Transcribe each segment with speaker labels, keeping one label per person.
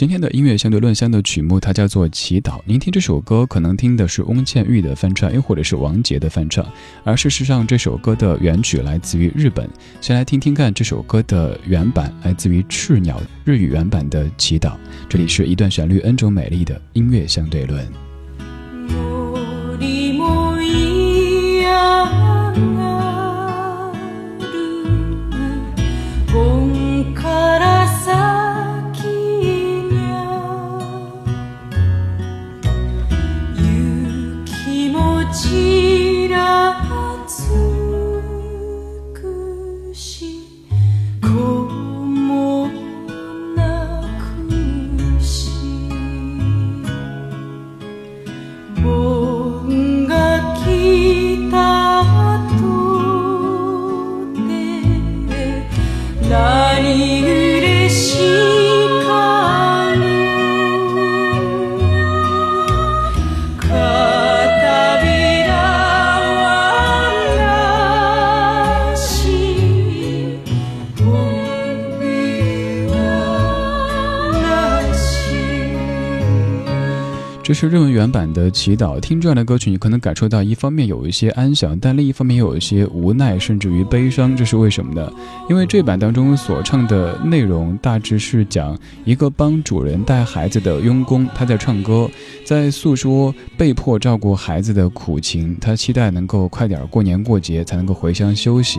Speaker 1: 今天的音乐相对论香的曲目，它叫做《祈祷》。您听这首歌，可能听的是翁倩玉的翻唱，又或者是王杰的翻唱。而事实上，这首歌的原曲来自于日本。先来听听看这首歌的原版，来自于赤鸟日语原版的《祈祷》。这里是一段旋律 N 种美丽的音乐相对论。这是日文原版的祈祷。听这样的歌曲，你可能感受到一方面有一些安详，但另一方面又有一些无奈，甚至于悲伤。这是为什么呢？因为这版当中所唱的内容大致是讲一个帮主人带孩子的佣工，他在唱歌，在诉说被迫照顾孩子的苦情。他期待能够快点过年过节，才能够回乡休息。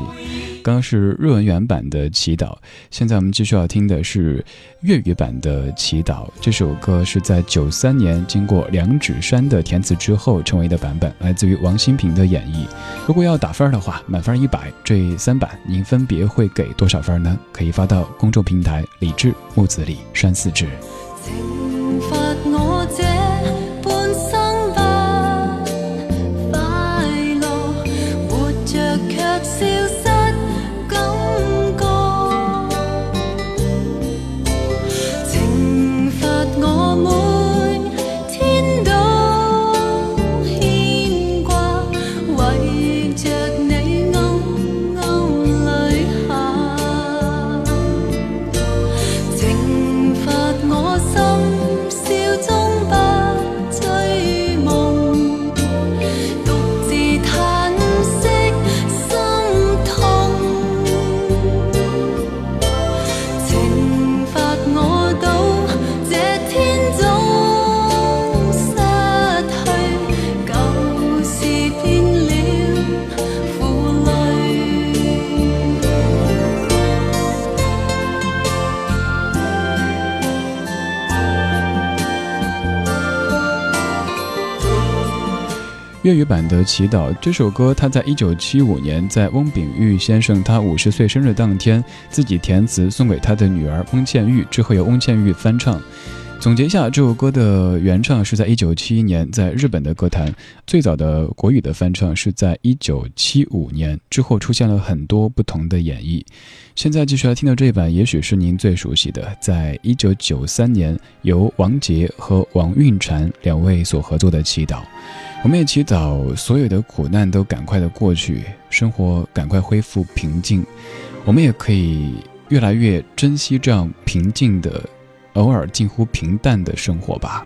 Speaker 1: 刚刚是日文原版的祈祷，现在我们继续要听的是粤语版的祈祷。这首歌是在九三年经过梁芷珊的填词之后成为的版本，来自于王心平的演绎。如果要打分的话，满分一百，这三版您分别会给多少分呢？可以发到公众平台李志木子李山四志。粤语版的《祈祷》这首歌，他在一九七五年在翁炳玉先生他五十岁生日当天自己填词送给他的女儿翁倩玉，之后由翁倩玉翻唱。总结一下，这首歌的原唱是在一九七一年在日本的歌坛，最早的国语的翻唱是在一九七五年之后出现了很多不同的演绎。现在继续来听到这一版，也许是您最熟悉的，在一九九三年由王杰和王韵婵两位所合作的《祈祷》。我们也祈祷所有的苦难都赶快的过去，生活赶快恢复平静。我们也可以越来越珍惜这样平静的、偶尔近乎平淡的生活吧。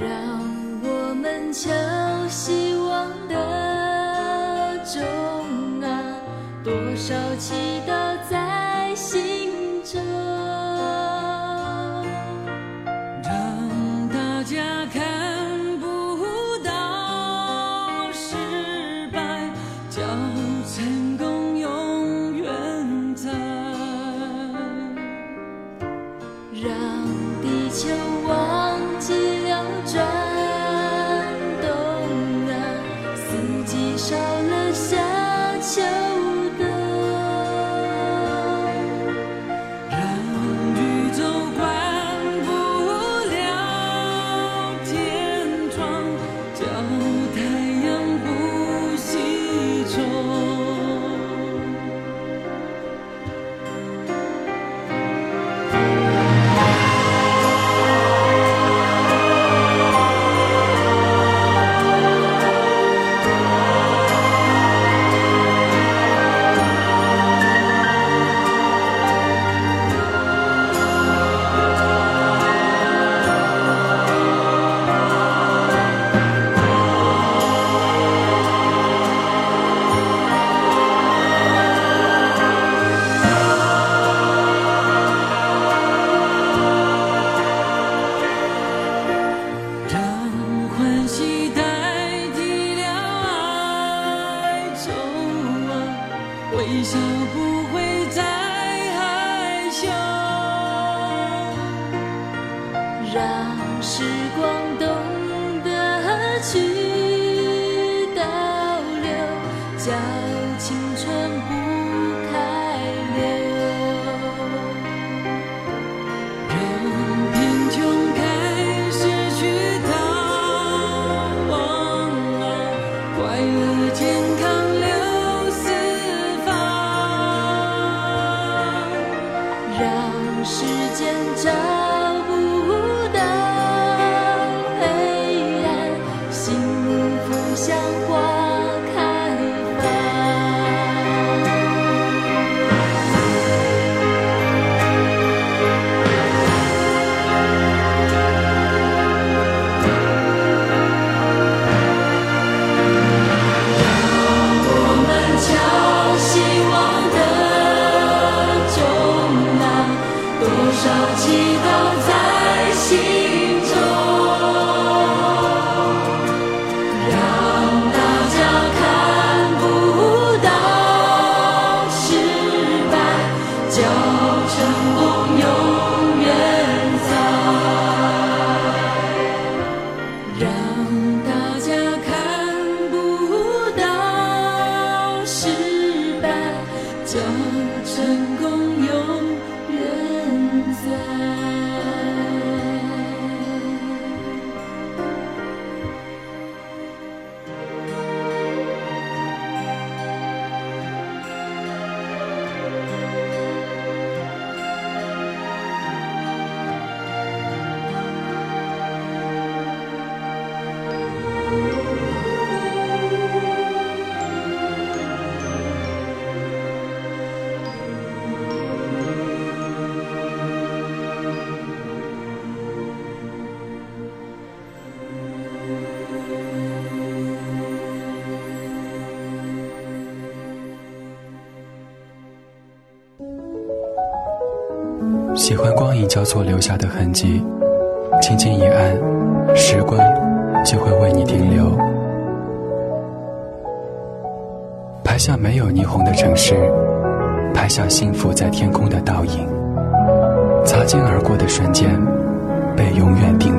Speaker 2: 让我们敲希望的钟啊，多少期待微笑不会再害羞让时光懂得去倒流
Speaker 1: 喜欢光影交错留下的痕迹，轻轻一按，时光就会为你停留。拍下没有霓虹的城市，拍下幸福在天空的倒影，擦肩而过的瞬间，被永远定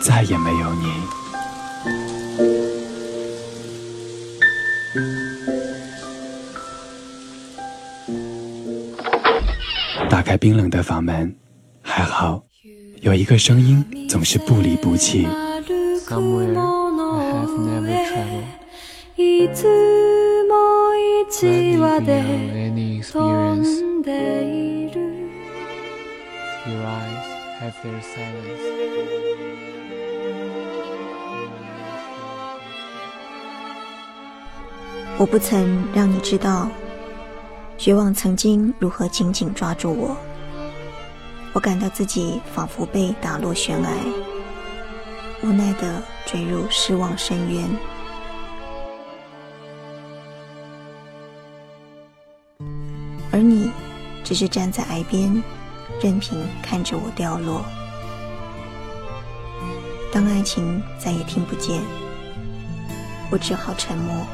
Speaker 1: 再也没有你。打开冰冷的房门，还好有一个声音总是不离不弃。
Speaker 3: 我不曾让你知道，绝望曾经如何紧紧抓住我。我感到自己仿佛被打落悬崖，无奈的坠入失望深渊。而你，只是站在崖边，任凭看着我掉落。当爱情再也听不见，我只好沉默。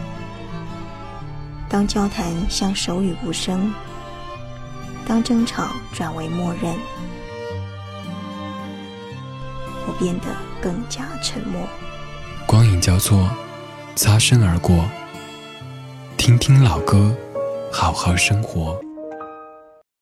Speaker 3: 当交谈像手语无声，当争吵转为默认，我变得更加沉默。
Speaker 1: 光影交错，擦身而过。听听老歌，好好生活。